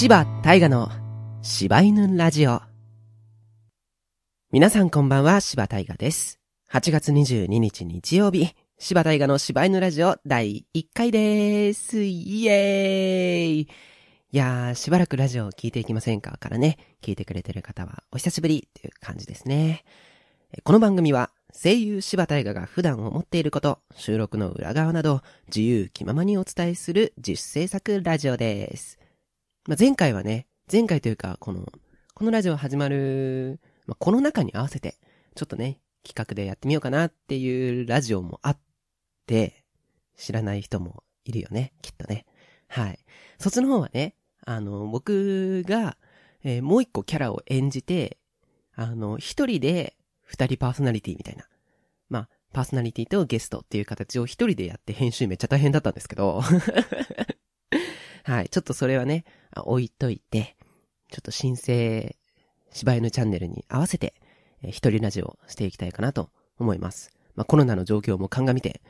柴大河の柴犬ラジオ。皆さんこんばんは、柴大河です。8月22日日曜日、柴大河の柴犬ラジオ第1回です。イエーイいやー、しばらくラジオを聞いていきませんかからね、聞いてくれてる方はお久しぶりっていう感じですね。この番組は声優柴大河が普段思っていること、収録の裏側など自由気ままにお伝えする自主制作ラジオです。まあ、前回はね、前回というか、この、このラジオ始まる、まあ、この中に合わせて、ちょっとね、企画でやってみようかなっていうラジオもあって、知らない人もいるよね、きっとね。はい。そっちの方はね、あの、僕が、えーもう一個キャラを演じて、あの、一人で二人パーソナリティみたいな。まあ、パーソナリティとゲストっていう形を一人でやって編集めっちゃ大変だったんですけど。はい。ちょっとそれはね、置いといて、ちょっと新生柴犬チャンネルに合わせて、えー一人ラジオしていきたいかなと思います。まあ、コロナの状況も鑑みて、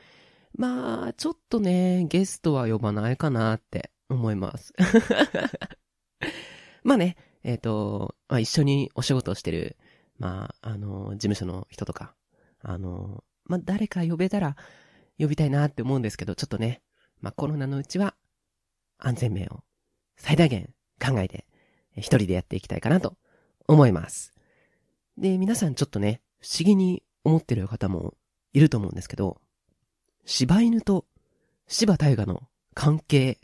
まあ、ちょっとね、ゲストは呼ばないかなって思います。まあね、えっ、と、まあ、一緒にお仕事をしてる、まあ、あの、事務所の人とか、あの、まあ、誰か呼べたら呼びたいなって思うんですけど、ちょっとね、まあ、コロナのうちは安全面を最大限考えて、一人でやっていきたいかなと思います。で、皆さんちょっとね、不思議に思ってる方もいると思うんですけど、柴犬と柴大河の関係、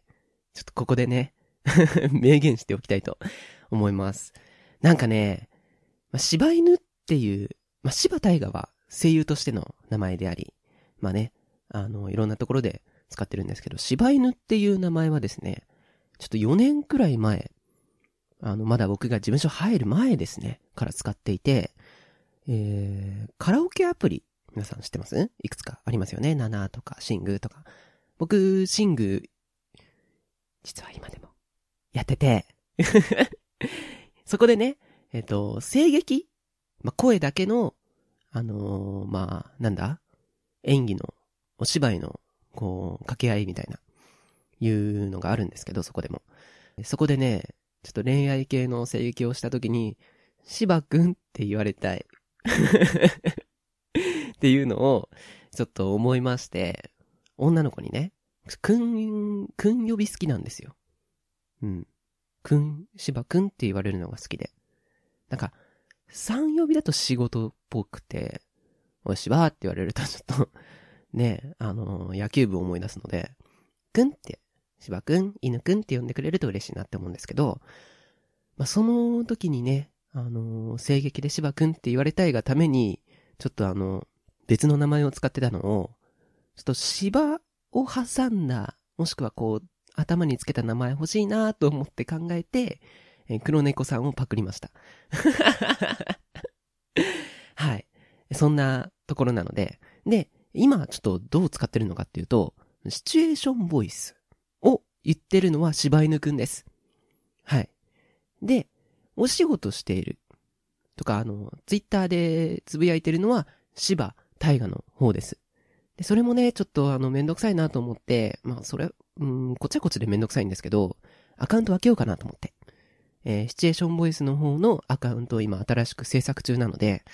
ちょっとここでね、明言しておきたいと思います。なんかね、まあ、柴犬っていう、まあ、柴大河は声優としての名前であり、まあね、あの、いろんなところで使ってるんですけど、柴犬っていう名前はですね、ちょっと4年くらい前、あの、まだ僕が事務所入る前ですね、から使っていて、えー、カラオケアプリ、皆さん知ってます？いくつかありますよね？ナナとか、シングとか。僕、シング、実は今でも、やってて、そこでね、えっ、と、声劇まあ、声だけの、あのーまあ、なんだ？演技の、お芝居の、こう、掛け合いみたいな、いうのがあるんですけど、そこでも。そこでね、ちょっと恋愛系の声劇をしたときに、芝くんって言われたい。っていうのを、ちょっと思いまして、女の子にね、くん、くん呼び好きなんですよ。うん。くん、芝くんって言われるのが好きで。なんか、三呼びだと仕事っぽくて、おい、芝って言われるとちょっと、ね、あの野球部を思い出すので、くんって、芝くん、犬くんって呼んでくれると嬉しいなって思うんですけど、まあ、その時にね、あの声劇で芝くんって言われたいがために、ちょっとあの、別の名前を使ってたのを、ちょっと芝を挟んだ、もしくはこう、頭につけた名前欲しいなと思って考えて、えー黒猫さんをパクりました。はい。そんなところなので、で、今ちょっとどう使ってるのかっていうと、シチュエーションボイス言ってるのは柴犬くんです。はい。で、お仕事しているとか、あの、ツイッターでつぶやいてるのは柴大河の方です。で、それもね、ちょっとあの、めんどくさいなと思って、まあ、それ、うん、こっちはこっちでめんどくさいんですけど、アカウント分けようかなと思って。えーシチュエーションボイスの方のアカウントを今新しく制作中なので、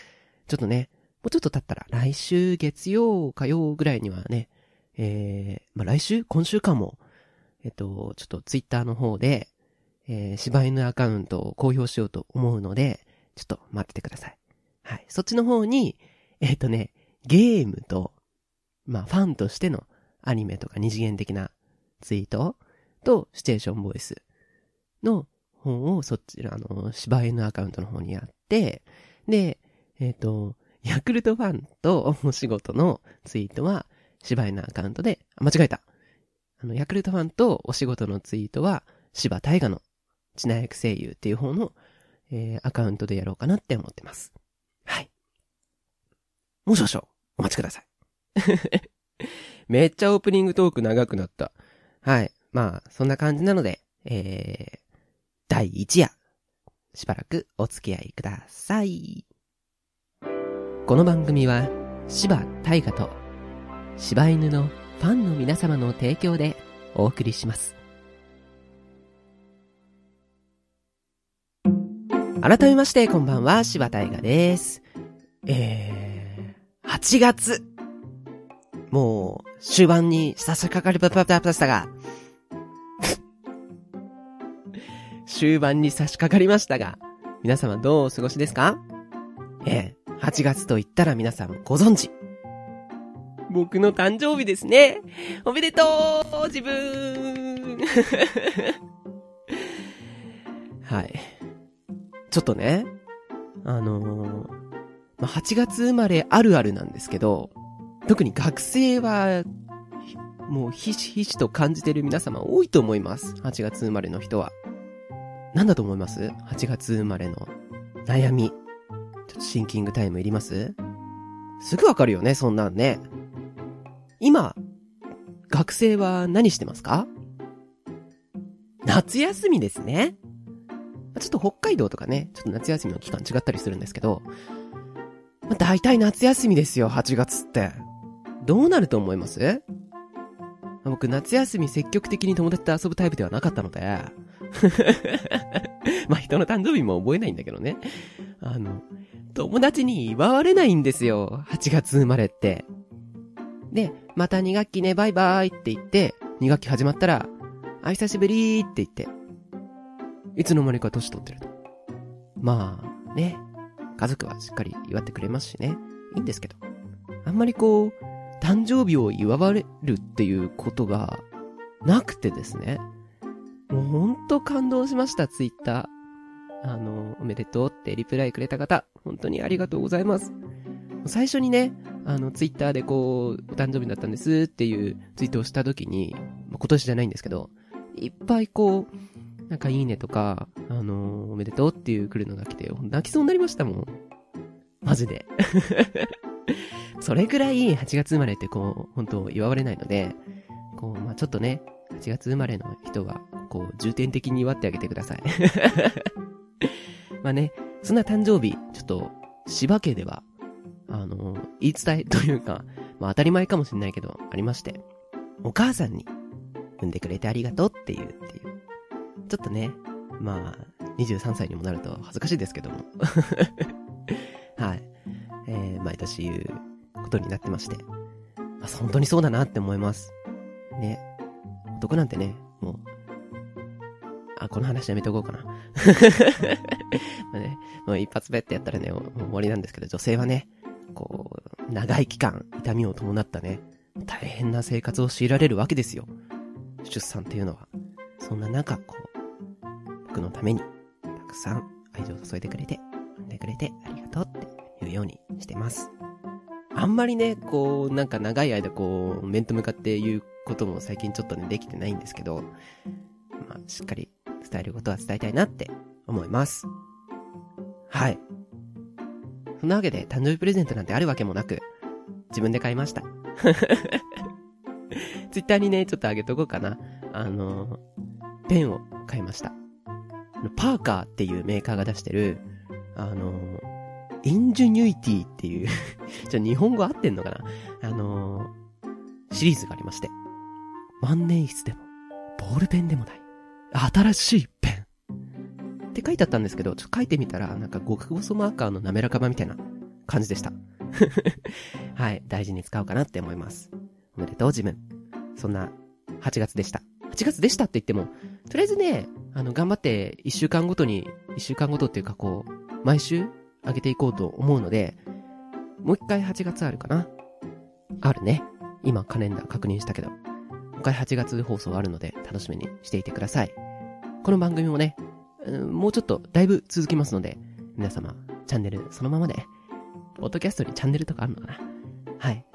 ちょっとね、もうちょっと経ったら来週月曜、火曜ぐらいにはね、えー、まあ、来週今週かも、えっと、ちょっとツイッターの方で、えー、柴犬アカウントを公表しようと思うので、ちょっと待っててください。はい。そっちの方に、えっとね、ゲームと、まあ、ファンとしてのアニメとか二次元的なツイートと、シチュエーションボイスの方をそっちらの柴犬アカウントの方にやって、で、えっ、と、ヤクルトファンとお仕事のツイートは柴犬アカウントで、あ間違えた。あの、ヤクルトファンとお仕事のツイートは柴大河のちな役声優っていう方の、えーアカウントでやろうかなって思ってます。はい。もう少々お待ちください。めっちゃオープニングトーク長くなった。はい。まあ、そんな感じなので、えー、第1夜、しばらくお付き合いください。この番組は、柴大河と、柴犬のファンの皆様の提供でお送りします。改めまして、こんばんは、柴田大河です。えー、8月。もう、終盤に差し掛かりばばばましたが、終盤に差し掛かりましたが、皆様どうお過ごしですかえー、8月と言ったら皆さんご存知。僕の誕生日ですね。おめでとう自分 はい。ちょっとね、あのー、ま、8月生まれあるあるなんですけど、特に学生は、もうひしひしと感じてる皆様多いと思います。8月生まれの人は。なんだと思います ?8 月生まれの悩み。ちょっとシンキングタイムいります？すぐわかるよね、そんなんね。今、学生は何してますか？夏休みですね。ちょっと北海道とかね、ちょっと夏休みの期間違ったりするんですけど、まあ、大体夏休みですよ、8月って。どうなると思います？僕、夏休み積極的に友達と遊ぶタイプではなかったので、まあ人の誕生日も覚えないんだけどね。あの、友達に祝われないんですよ。8月生まれって。で、また2学期ね、バイバイって言って、2学期始まったら、あ、久しぶりって言って、いつの間にか年取ってると。まあ、ね。家族はしっかり祝ってくれますしね。いいんですけど。あんまりこう、誕生日を祝われるっていうことがなくてですね。もうほんと感動しました、ツイッター。あの、おめでとうってリプライくれた方、本当にありがとうございます。最初にね、あの、ツイッターでこう、お誕生日だったんですっていうツイートをした時に、ま、今年じゃないんですけど、いっぱいこう、なんかいいねとか、あのおめでとうっていう来るのが来て、泣きそうになりましたもん。マジで。それぐらい8月生まれってこう、本当祝われないので、こう、まあちょっとね、8月生まれの人は、こう、重点的に祝ってあげてください。まあね、そんな誕生日、ちょっと、芝家では、あの、言い伝えというか、まあ当たり前かもしれないけど、ありまして、お母さんに、産んでくれてありがとうっていう、っていう。ちょっとね、まあ、23歳にもなると恥ずかしいですけども。はい。えー、毎年言うことになってまして。まあ、本当にそうだなって思います。ね。男なんてね、もう、あ、この話やめとこうかな。まあね、もう一発目ってやったらね、もう終わりなんですけど、女性はね、こう、長い期間、痛みを伴ったね、大変な生活を強いられるわけですよ。出産っていうのは。そんな中、こう、僕のために、たくさん愛情を注いでくれて、産んでくれてありがとうっていうようにしてます。あんまりね、こう、なんか長い間こう、面と向かって言うことも最近ちょっとね、できてないんですけど、まあ、しっかり伝えることは伝えたいなって思います。はい。そんなわけで、誕生日プレゼントなんてあるわけもなく、自分で買いました。ツイッターにね、ちょっとあげとこうかな。あのペンを買いました。パーカーっていうメーカーが出してる、あのインジュニュイティっていう じゃ日本語合ってんのかなあのシリーズがありまして。万年筆でも、ボールペンでもない、新しい。って書いてあったんですけど、ちょっと書いてみたら、なんか極細マーカーの滑らか版みたいな感じでした。はい、大事に使おうかなって思います。おめでとう、自分。そんな、8月でした。8月でしたって言っても、とりあえずね、あの、頑張って1週間ごとに、1週間ごとっていうかこう、毎週上げていこうと思うので、もう一回8月あるかなあるね。今カレンダー確認したけど。もう一回8月放送あるので楽しみにしていてください。この番組もね、もうちょっとだいぶ続きますので、皆様、チャンネルそのままで、ポッドキャストにチャンネルとかあるのかな？はい。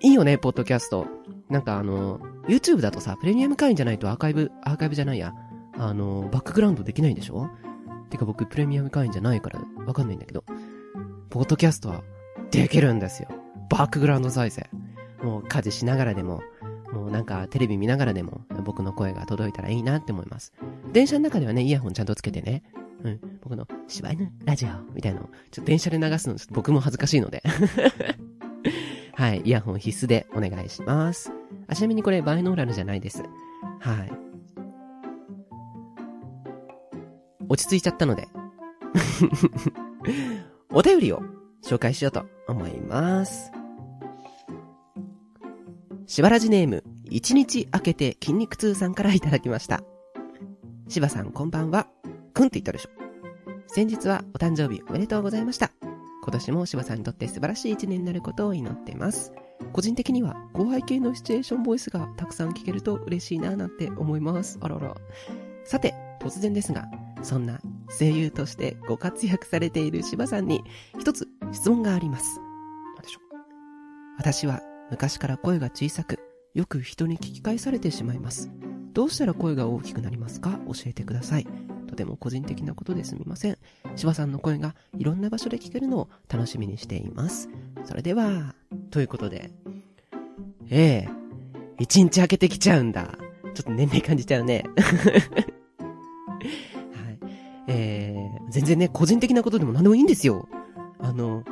いいよね、ポッドキャスト。なんかあの、YouTube だとさ、プレミアム会員じゃないとアーカイブ、アーカイブじゃないや、あの、バックグラウンドできないんでしょ？てか僕プレミアム会員じゃないからわかんないんだけど、ポッドキャストはできるんですよ。バックグラウンド再生。もう家事しながらでも、もうなんかテレビ見ながらでも僕の声が届いたらいいなって思います。電車の中ではね、イヤホンちゃんとつけてね、うん、僕の柴犬ラジオみたいなのを、ちょっと電車で流すのちょっと僕も恥ずかしいので はい、イヤホン必須でお願いします。あ、ちなみにこれバイノーラルじゃないです。はい。落ち着いちゃったので、お便りを紹介しようと思います。しばらじネーム、一日明けて筋肉痛さんからいただきました。しばさんこんばんは。くんって言ったでしょ。先日はお誕生日おめでとうございました。今年もしばさんにとって素晴らしい一年になることを祈っています。個人的には後輩系のシチュエーションボイスがたくさん聞けると嬉しいななんて思います。あらら。さて、突然ですが、そんな声優としてご活躍されている柴さんに一つ質問があります。何でしょう。私は昔から声が小さく、よく人に聞き返されてしまいます。どうしたら声が大きくなりますか？教えてください。とても個人的なことですみません。柴さんの声がいろんな場所で聞けるのを楽しみにしています。それでは、ということで。ええ一日空けてきちゃうんだ。ちょっと年齢感じちゃうね。はい。えー、全然ね、個人的なことでも何でもいいんですよ。あの、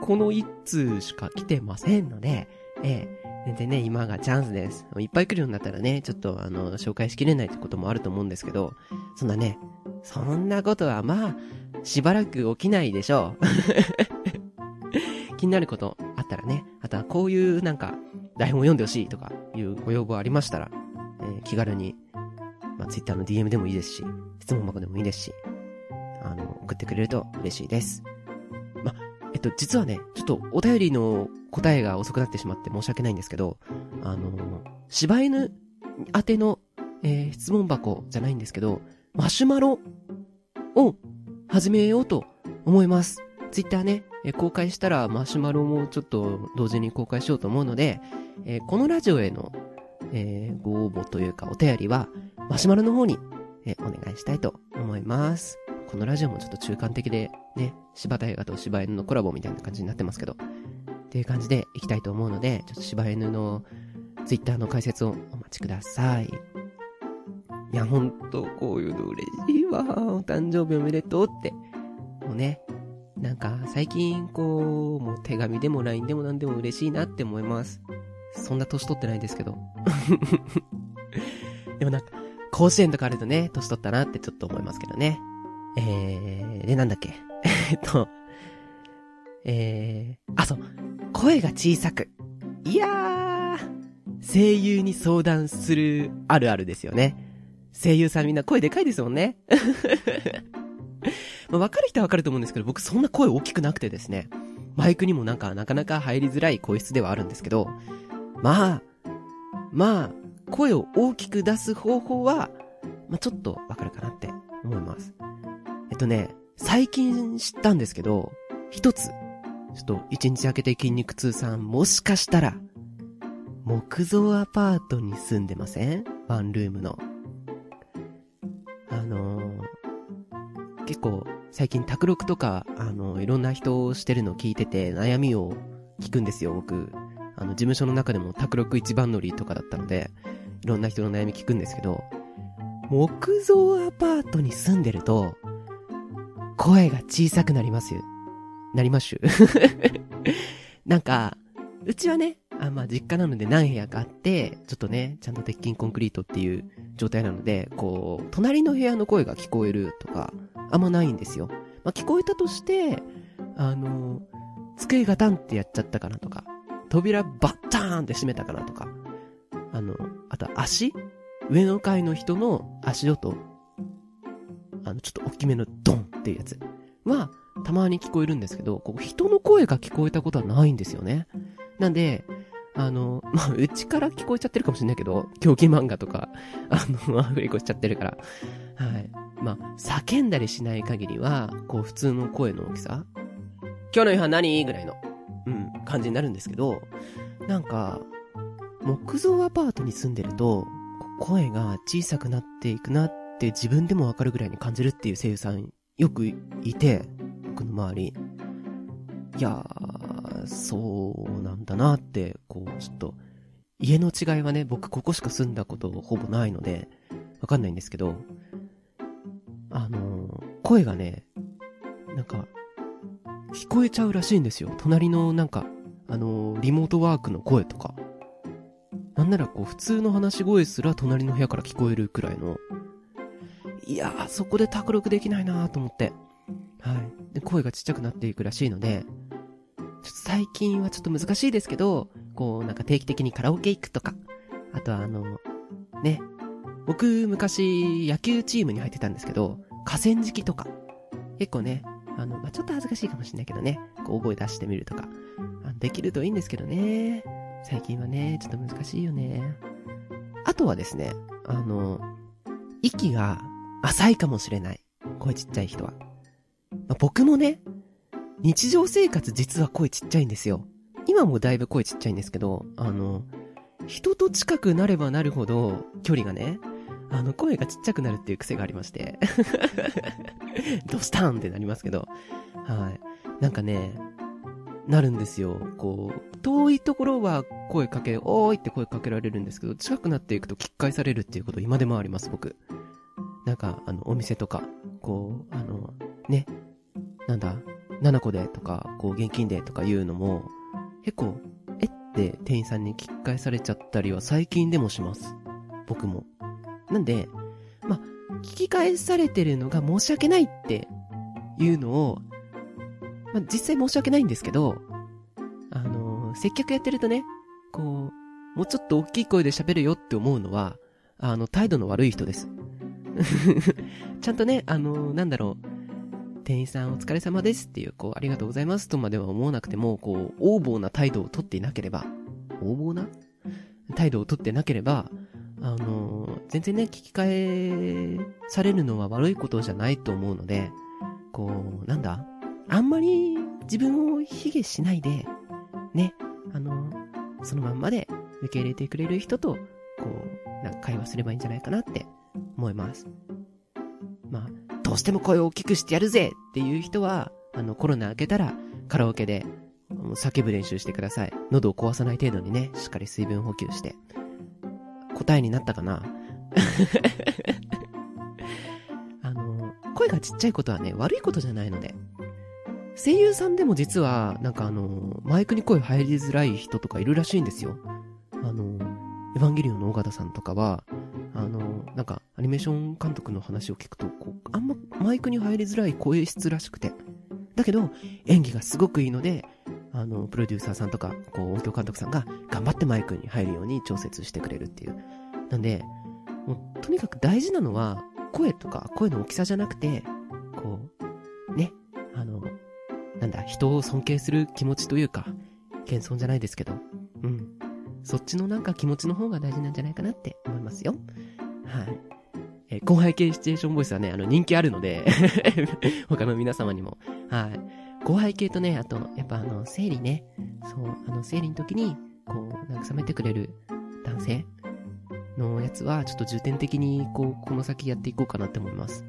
この一通しか来てませんので、えー、全然ね、今がチャンスです。いっぱい来るようになったらね、ちょっとあの、紹介しきれないってこともあると思うんですけど、そんなね、そんなことはまあ、しばらく起きないでしょう。気になることあったらね、あとはこういうなんか、台本読んでほしいとかいうご要望ありましたら、えー気軽に、まあ、Twitter の DM でもいいですし、質問箱でもいいですし、あの、送ってくれると嬉しいです。えっと、実はね、ちょっとお便りの答えが遅くなってしまって申し訳ないんですけど、あの、柴犬宛ての、えー質問箱じゃないんですけど、マシュマロを始めようと思います。ツイッターね、えー公開したらマシュマロもちょっと同時に公開しようと思うので、えーこのラジオへの、えーご応募というかお便りは、マシュマロの方に、えーお願いしたいと思います。このラジオもちょっと中間的で、ね、柴田映画と柴犬のコラボみたいな感じになってますけど、っていう感じでいきたいと思うので、ちょっと柴犬のツイッターの解説をお待ちください。いや、ほんと、こういうの嬉しいわ。お誕生日おめでとうって。もうね、なんか、最近、こう、もう手紙でも LINE でも何でも嬉しいなって思います。そんな年取ってないですけど。でもなんか、甲子園とかあるとね、年取ったなってちょっと思いますけどね。えー、で、なんだっけ？えっと、えー、あ、そう。声が小さく。いやー、声優に相談するあるあるですよね。声優さんみんな声でかいですもんね。まあ、わかる人はわかると思うんですけど、僕そんな声大きくなくてですね。マイクにもなんかなかなか入りづらい声質ではあるんですけど、まあ、まあ、声を大きく出す方法は、まあちょっとわかるかなって思います。えっとね、最近知ったんですけど、一つ、ちょっと一日明けて筋肉痛さん、もしかしたら、木造アパートに住んでません？ワンルームの。あのー結構、最近卓録とか、あのいろんな人をしてるの聞いてて、悩みを聞くんですよ、僕。あの、事務所の中でも卓録一番乗りとかだったので、いろんな人の悩み聞くんですけど、木造アパートに住んでると、声が小さくなりますよ。なります？なんか、うちはね、あまあ実家なので何部屋かあって、ちょっとね、ちゃんと鉄筋コンクリートっていう状態なので、こう、隣の部屋の声が聞こえるとか、あんまないんですよ。まあ聞こえたとして、あの、机がタンってやっちゃったかなとか、扉バッターンって閉めたかなとか、あの、あと足？上の階の人の足音あの、ちょっと大きめのドンっていうやつは、たまに聞こえるんですけど、こう人の声が聞こえたことはないんですよね。なんで、あの、まあ、うちから聞こえちゃってるかもしれないけど、狂気漫画とか、あの、アフレコしちゃってるから。はい。まあ、叫んだりしない限りは、こう、普通の声の大きさ今日の夕飯何？ぐらいの、うん、感じになるんですけど、なんか、木造アパートに住んでると、声が小さくなっていくなって自分でもわかるぐらいに感じるっていう声優さんよくいて、僕の周り。いやー、そうなんだなって、こう、ちょっと、家の違いはね、僕ここしか住んだことほぼないので、わかんないんですけど、あのー声がね、なんか、聞こえちゃうらしいんですよ。隣のなんか、あのーリモートワークの声とか。なんならこう、普通の話し声すら隣の部屋から聞こえるくらいの。いやー、そこで卓録できないなーと思って。はい。で、声がちっちゃくなっていくらしいので、ちょっと最近はちょっと難しいですけど、こう、なんか定期的にカラオケ行くとか、あとはあの、ね、僕昔野球チームに入ってたんですけど、河川敷とか、結構ね、あの、まあ、ちょっと恥ずかしいかもしれないけどね、こう大声出してみるとか、できるといいんですけどね。最近はね、ちょっと難しいよね。あとはですね、あの、息が浅いかもしれない。声ちっちゃい人は。ま、僕もね、日常生活実は声ちっちゃいんですよ。今もだいぶ声ちっちゃいんですけど、あの、人と近くなればなるほど、距離がね、あの、声がちっちゃくなるっていう癖がありましてドスタンってなりますけど、はい。なんかね、なるんですよ。こう、遠いところは声かけ、おーいって声かけられるんですけど、近くなっていくと聞き返されるっていうこと今でもあります、僕。なんか、あの、お店とか、こう、あの、ね、なんだ、7個でとか、こう、現金でとか言うのも、結構、えって店員さんに聞き返されちゃったりは最近でもします。僕も。なんで、ま聞き返されてるのが申し訳ないっていうのを、まあ、実際申し訳ないんですけど、あの、接客やってるとね、こう、もうちょっと大きい声で喋るよって思うのは、あの、態度の悪い人です。ちゃんとね、あのー、なんだろう、店員さんお疲れ様ですっていう、こう、ありがとうございますとまでは思わなくても、こう、横暴な態度をとっていなければ、横暴な？態度をとってなければ、あのー、全然ね、聞き返されるのは悪いことじゃないと思うので、こう、なんだ？あんまり自分を卑下しないで、ね、あの、そのまんまで受け入れてくれる人と、こう、なんか会話すればいいんじゃないかなって思います。まあ、どうしても声を大きくしてやるぜっていう人は、あの、コロナ明けたらカラオケで叫ぶ練習してください。喉を壊さない程度にね、しっかり水分補給して。答えになったかな？あの、声がちっちゃいことはね、悪いことじゃないので、声優さんでも実は、なんかあの、マイクに声入りづらい人とかいるらしいんですよ。あの、エヴァンゲリオンの尾形さんとかは、あの、なんか、アニメーション監督の話を聞くと、こう、あんまマイクに入りづらい声質らしくて。だけど、演技がすごくいいので、あの、プロデューサーさんとか、こう、音響監督さんが頑張ってマイクに入るように調節してくれるっていう。なんで、もう、とにかく大事なのは、声とか声の大きさじゃなくて、こう、ね、あの、なんだ、人を尊敬する気持ちというか、謙遜じゃないですけど、うん。そっちのなんか気持ちの方が大事なんじゃないかなって思いますよ。はい。え後輩系シチュエーションボイスはね、あの人気あるので 他の皆様にも。はい。後輩系とね、あと、やっぱあの、生理ね。そう、あの、生理の時に、こう、慰めてくれる男性のやつは、ちょっと重点的に、こう、この先やっていこうかなって思います。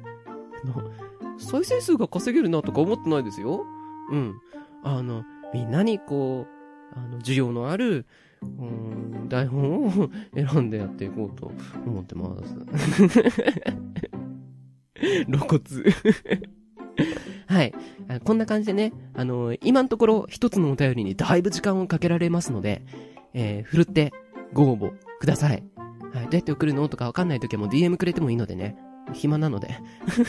あの、再生数が稼げるなとか思ってないですよ。うん。あの、みんなにこう、あの、需要のある、うん、台本を選んでやっていこうと思ってます。露骨はい。こんな感じでね、あの、今のところ一つのお便りにだいぶ時間をかけられますので、えー、ふるってご応募ください。はい。どうやって送るのとかわかんないときはもう DM くれてもいいのでね。暇なので。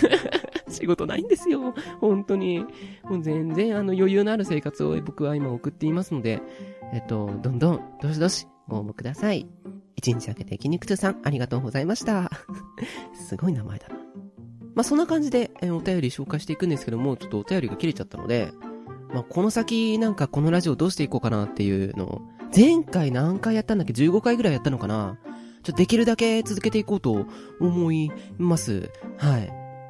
仕事ないんですよ。本当に。もう全然あの余裕のある生活を僕は今送っていますので、えっと、どんどん、どしどしご応募ください。一日明けて筋肉痛さん、ありがとうございました。すごい名前だな。まあ、そんな感じで、えお便り紹介していくんですけども、ちょっとお便りが切れちゃったので、まあ、この先なんかこのラジオどうしていこうかなっていうのを、前回何回やったんだっけ ?15 回ぐらいやったのかな？ちょっとできるだけ続けていこうと思います。はい。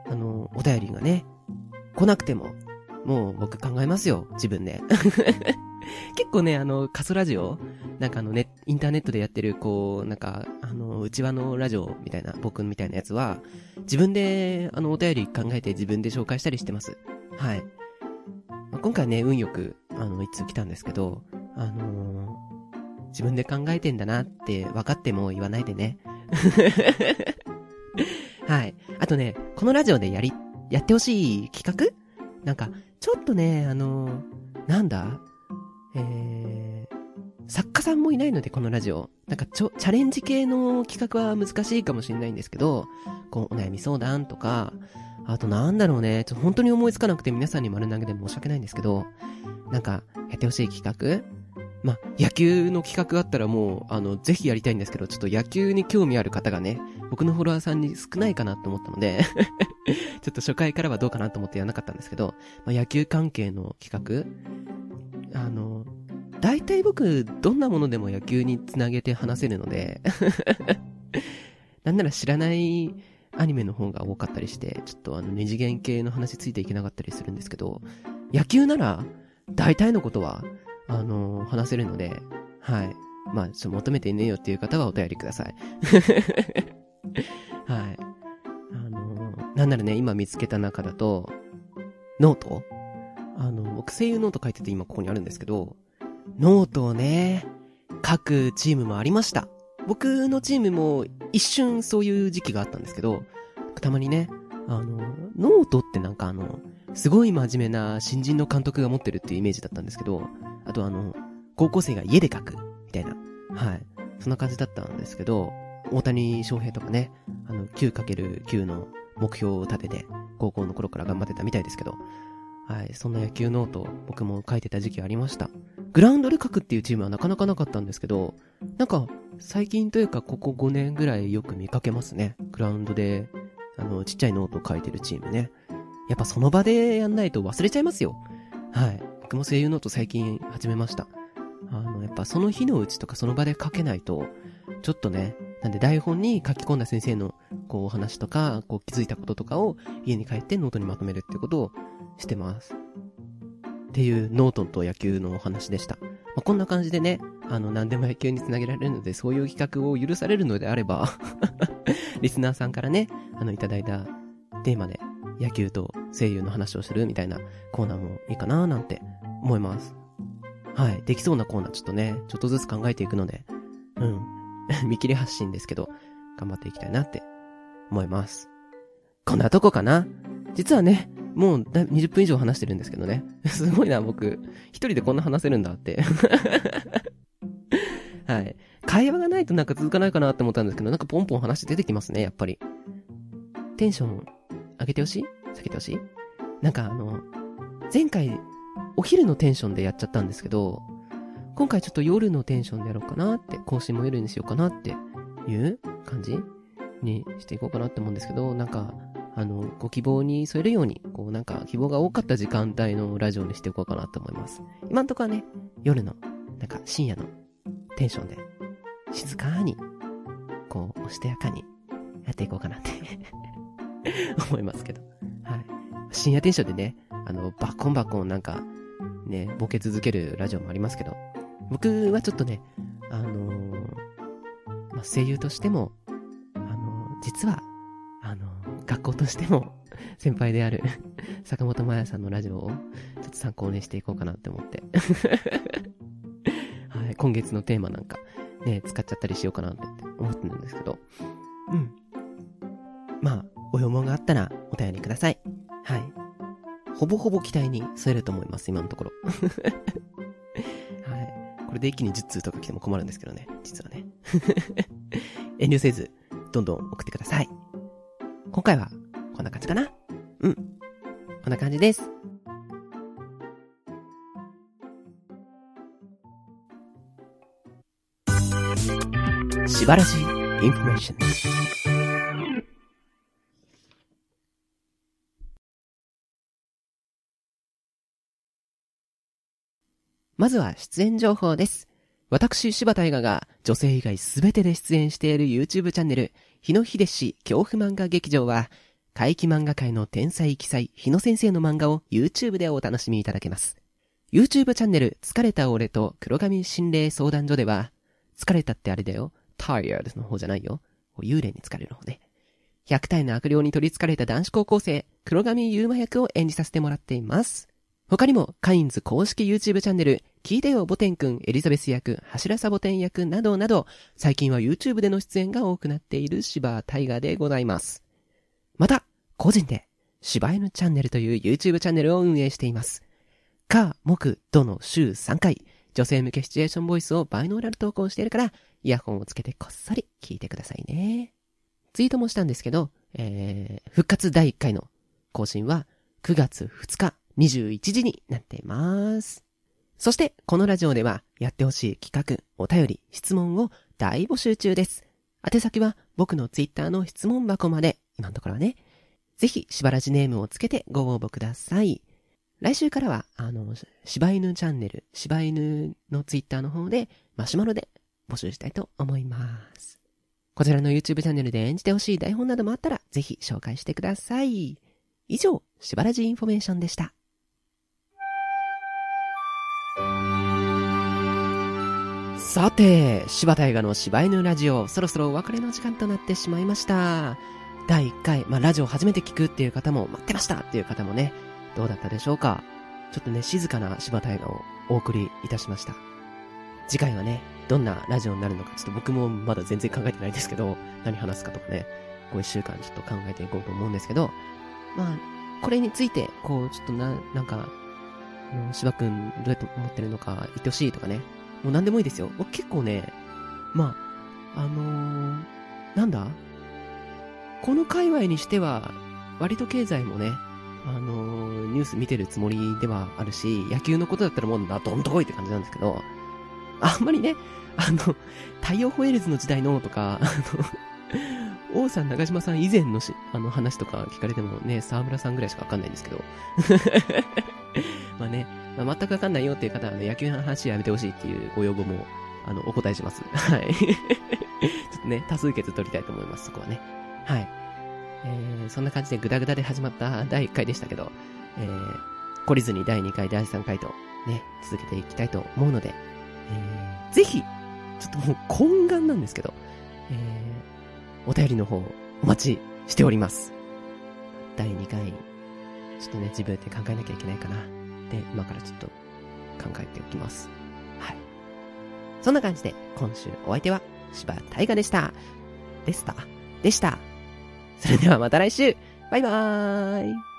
あの、お便りがね、来なくても、もう僕考えますよ、自分で。結構ね、あの、カスラジオなんかあのね、インターネットでやってる、こう、なんか、あの、内輪のラジオみたいな、僕みたいなやつは、自分で、あの、お便り考えて自分で紹介したりしてます。はい。まあ、今回ね、運よく、あの、いつ来たんですけど、あのー、自分で考えてんだなって分かっても言わないでね。はい。あとね、このラジオでやり、やってほしい企画？なんか、ちょっとね、あのー、なんだ？えー、作家さんもいないので、このラジオ。なんかちょ、チャレンジ系の企画は難しいかもしれないんですけど、こう、お悩み相談とか、あとなんだろうね、ちょっと本当に思いつかなくて皆さんに丸投げで申し訳ないんですけど、なんか、やってほしい企画？ま、野球の企画あったらもう、あの、ぜひやりたいんですけど、ちょっと野球に興味ある方がね、僕のフォロワーさんに少ないかなと思ったので ちょっと初回からはどうかなと思ってやらなかったんですけど、まあ、野球関係の企画？あの、大体僕、どんなものでも野球につなげて話せるので なんなら知らないアニメの方が多かったりして、ちょっとあの、二次元系の話ついていけなかったりするんですけど、野球なら、大体のことは、あの、話せるので、はい。まあ、ちょっと求めてねえよっていう方はお便りください。はい。あの、なんならね、今見つけた中だと、ノートあの、僕声優ノート書いてて今ここにあるんですけど、ノートをね、書くチームもありました。僕のチームも一瞬そういう時期があったんですけど、たまにね、あの、ノートってなんかあの、すごい真面目な新人の監督が持ってるっていうイメージだったんですけど、あとあの、高校生が家で書く、みたいな。はい。そんな感じだったんですけど、大谷翔平とかね、あの、9×9 の目標を立てて、高校の頃から頑張ってたみたいですけど、はい、そんな野球ノート、僕も書いてた時期ありました。グラウンドで書くっていうチームはなかなかなかったんですけど、なんか、最近というかここ5年ぐらいよく見かけますね。グラウンドで、あの、ちっちゃいノートを書いてるチームね。やっぱその場でやんないと忘れちゃいますよ。はい。僕も声優ノート最近始めました。あの、やっぱその日のうちとかその場で書けないと、ちょっとね、なんで台本に書き込んだ先生のこうお話とか、こう気づいたこととかを家に帰ってノートにまとめるってことをしてます。っていうノートと野球のお話でした。まあ、こんな感じでね、あの、何でも野球につなげられるので、そういう企画を許されるのであれば リスナーさんからね、あの、いただいたテーマで野球と声優の話をするみたいなコーナーもいいかななんて思います。はい。できそうなコーナーちょっとね、ちょっとずつ考えていくので、うん。見切り発車ですけど、頑張っていきたいなって思います。こんなとこかな？実はね、もう20分以上話してるんですけどね。すごいな、僕。一人でこんな話せるんだって はい。会話がないとなんか続かないかなって思ったんですけど、なんかポンポン話出てきますね、やっぱり。テンション上げてほしい？下げてほしい？なんかあの、前回、お昼のテンションでやっちゃったんですけど、今回ちょっと夜のテンションでやろうかなって、更新も夜にしようかなっていう感じにしていこうかなって思うんですけど、なんか、あの、ご希望に添えるように、こうなんか希望が多かった時間帯のラジオにしていこうかなと思います。今んとこはね、夜の、なんか深夜のテンションで、静かに、こう、おしとやかにやっていこうかなって 思いますけど。はい。深夜テンションでね、あの、バコンバコンなんか、ね、ボケ続けるラジオもありますけど、僕はちょっとね、あのー、まあ、声優としても、あのー、実は、学校としても先輩である 坂本真綾さんのラジオを、ちょっと参考にしていこうかなって思って はい、今月のテーマなんか、ね、使っちゃったりしようかなって思ってるんですけど、うん。まあ、ご要望があったらお便りください。はい。ほぼほぼ期待に添えると思います、今のところ。はい。これで一気に10通とか来ても困るんですけどね、実はね。遠慮せず、どんどん送ってください。今回は、こんな感じかなうん。こんな感じです。しばらじインフォメーション。まずは出演情報です。私、柴田映画が女性以外すべてで出演している YouTube チャンネル、日野秀氏恐怖漫画劇場は、怪奇漫画界の天才奇才、日野先生の漫画を YouTube でお楽しみいただけます。YouTube チャンネル、疲れた俺と黒髪心霊相談所では、疲れたってあれだよ。tired の方じゃないよ。幽霊に疲れる方ね。100体の悪霊に取り憑かれた男子高校生、黒髪優馬役を演じさせてもらっています。他にも、カインズ公式 YouTube チャンネル、聞いてよボテン君、エリザベス役、柱サボテン役などなど、最近は YouTube での出演が多くなっている芝タイガでございます。また、個人で、柴犬チャンネルという YouTube チャンネルを運営しています。か、木、どの週3回、女性向けシチュエーションボイスをバイノーラル投稿しているから、イヤホンをつけてこっそり聞いてくださいね。ツイートもしたんですけど、えー、復活第1回の更新は9月2日21時になっています。そして、このラジオではやってほしい企画、お便り、質問を大募集中です。宛先は僕のツイッターの質問箱まで、今のところはね。ぜひ、しばらじネームをつけてご応募ください。来週からは、あの、柴犬チャンネル、柴犬のツイッターの方で、マシュマロで募集したいと思います。こちらの YouTube チャンネルで演じてほしい台本などもあったら、ぜひ紹介してください。以上、しばらじインフォメーションでした。さて、柴太雅の柴犬ラジオ、そろそろお別れの時間となってしまいました。第1回、まあ、ラジオ初めて聞くっていう方も、待ってましたっていう方もね、どうだったでしょうかちょっとね、静かな柴太雅をお送りいたしました。次回はね、どんなラジオになるのか、ちょっと僕もまだ全然考えてないですけど、何話すかとかね、こう一週間ちょっと考えていこうと思うんですけど、まあ、これについて、こう、ちょっとな、なんか、芝くんどうやって思ってるのか言ってほしいとかね。もう何でもいいですよ。僕結構ね、まあ、あのー、なんだ？この界隈にしては、割と経済もね、あのー、ニュース見てるつもりではあるし、野球のことだったらもうな、どんとこいって感じなんですけど、あんまりね、あの、太陽ホエールズの時代のとか、あの、王さん、長島さん以前のし、あの話とか聞かれてもね、沢村さんぐらいしかわかんないんですけど。まあね、まあ、全くわかんないよっていう方は、ね、野球の話やめてほしいっていうご要望も、あの、お答えします。はい。ちょっとね、多数決取りたいと思います、そこはね。はい。えー、そんな感じでグダグダで始まった第1回でしたけど、えー、懲りずに第2回、第3回とね、続けていきたいと思うので、えー、ぜひ、ちょっともう懇願なんですけど、えー、お便りの方、お待ちしております。第2回、ちょっとね、自分で考えなきゃいけないかな。で、今からちょっと考えておきます。はい。そんな感じで、今週お相手は、芝大河でした。でした。でした。それではまた来週バイバーイ